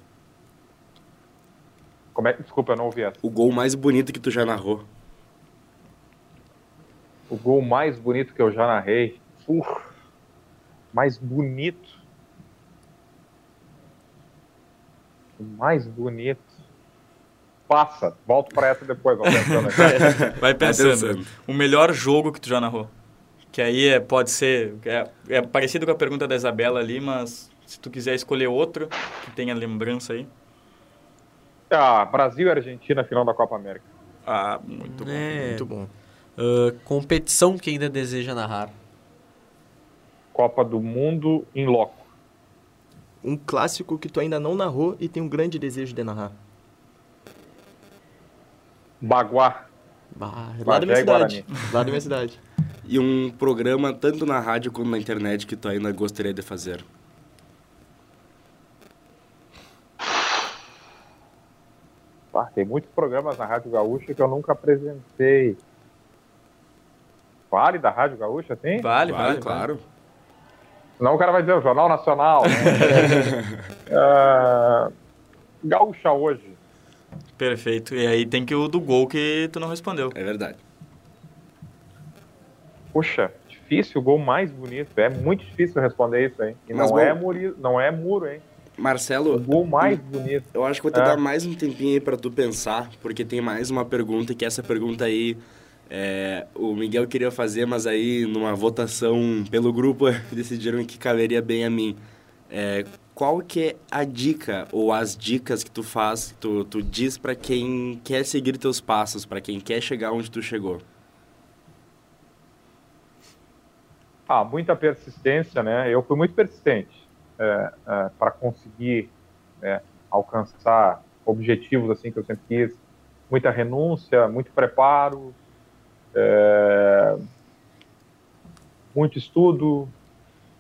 Como é? Desculpa, eu não ouvi essa. O gol mais bonito que tu já narrou. O gol mais bonito que eu já narrei. Uf, mais bonito. O mais bonito. Passa. Volto pra essa depois. Vou pensando aqui. Vai pensando. O melhor jogo que tu já narrou. Que aí é, pode ser. É, é parecido com a pergunta da Isabela ali, mas se tu quiser escolher outro que tenha lembrança aí. ah, Brasil e Argentina, final da Copa América. Ah, muito bom. É, Muito bom. ah, competição que ainda deseja narrar. Copa do Mundo em loco. Um clássico que tu ainda não narrou e tem um grande desejo de narrar. Baguá. Bah, lá da minha e cidade. Lá da minha cidade. E um programa tanto na rádio quanto na internet que tu ainda gostaria de fazer. Ah, tem muitos programas na Rádio Gaúcha que eu nunca apresentei. Vale da Rádio Gaúcha, tem? Vale, vale, Vale, vale. claro. Senão o cara vai dizer o Jornal Nacional. Né? Ah, Gaúcha hoje. Perfeito. E aí tem que o do gol que tu não respondeu. É verdade. Puxa, difícil, o gol mais bonito. É muito difícil responder isso, hein? E Mas não, bom- é muri, não é muro, hein? O Marcelo, gol mais bonito. eu acho que vou te É. dar mais um tempinho aí pra tu pensar, porque tem mais uma pergunta, que essa pergunta aí é, o Miguel queria fazer, mas aí numa votação pelo grupo decidiram que caberia bem a mim. É, qual que é a dica ou as dicas que tu faz, tu, tu diz pra quem quer seguir teus passos, pra quem quer chegar onde tu chegou? Ah, muita persistência, né? Eu fui muito persistente para conseguir né, alcançar objetivos assim que eu sempre quis. Muita renúncia, muito preparo, é, muito estudo.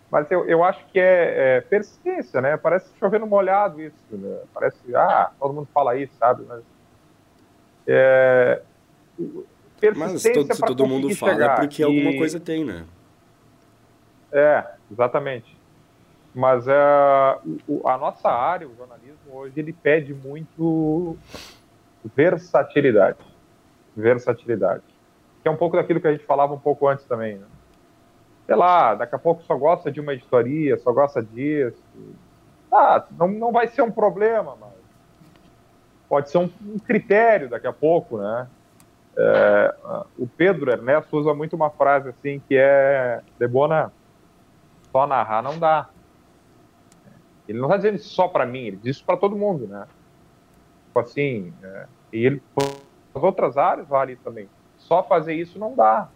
Mas eu, eu acho que é, é persistência, né? Parece chover no molhado isso. Né? Parece, ah, todo mundo fala isso, sabe? Mas, é, Mas persistência todo, se todo mundo fala é chegar. porque alguma E- coisa tem, né? É, exatamente. Mas é, o- a nossa área, o jornalismo, hoje, ele pede muito versatilidade. Versatilidade. Que é um pouco daquilo que a gente falava um pouco antes também, né? Sei lá, daqui a pouco só gosta de uma editoria, só gosta disso. Ah, não, não vai ser um problema, mas pode ser um, um critério daqui a pouco, né? É, o Pedro Ernesto usa muito uma frase assim que é Debona, só narrar não dá. Ele não está dizendo isso só para mim, ele diz isso para todo mundo, né? Tipo assim, é, e ele as outras áreas vale também. Só fazer isso não dá.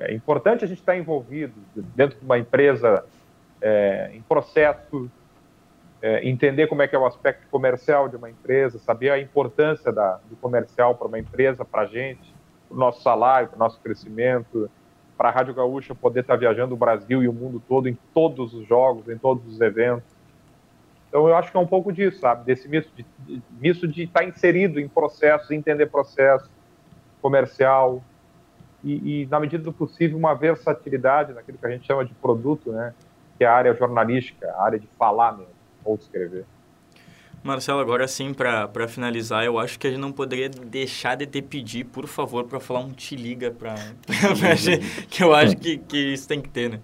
É importante a gente estar envolvido dentro de uma empresa é, em processo, é, entender como é que é o aspecto comercial de uma empresa, saber a importância da, do comercial para uma empresa, para a gente, para o nosso salário, para o nosso crescimento, para a Rádio Gaúcha poder estar viajando o Brasil e o mundo todo em todos os jogos, em todos os eventos. Então eu acho que é um pouco disso, sabe? Desse misto de, de, misto de estar inserido em processos, entender processo comercial e, e, na medida do possível, uma versatilidade naquilo que a gente chama de produto, né? Que é a área jornalística, a área de falar mesmo, ou de escrever. Marcelo, agora sim, para finalizar, eu acho que a gente não poderia deixar de te pedir, por favor, para falar um te liga para a gente, que eu acho que, que isso tem que ter, né?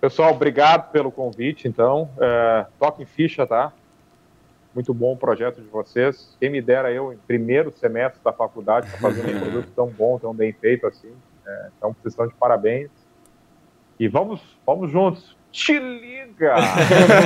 Pessoal, obrigado pelo convite, então. É, toquem ficha, tá? Muito bom o projeto de vocês. Quem me dera eu, em primeiro semestre da faculdade, tá fazendo um produto tão bom, tão bem feito assim. É, então, vocês estão de parabéns. E vamos, vamos juntos. Te liga!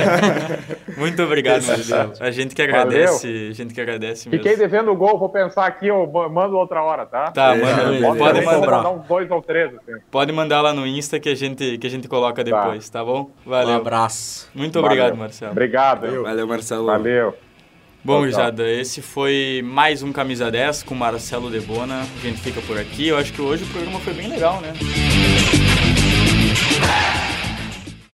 Muito obrigado, Marcelo. A gente que agradece, Valeu. a gente que agradece mesmo. Fiquei devendo o gol, vou pensar aqui, eu mando outra hora, tá? Tá, manda. É, pode, pode mandar. mandar uns dois ou três, assim. Pode mandar lá no Insta que a gente, que a gente coloca depois, tá, tá bom? Valeu. Um abraço. Muito obrigado, Valeu. Marcelo. Obrigado. Valeu, Valeu Marcelo. Valeu. Bom, Jada, esse foi mais um Camisa 10 com Marcelo Debona. A gente fica por aqui. Eu acho que hoje o programa foi bem legal, né?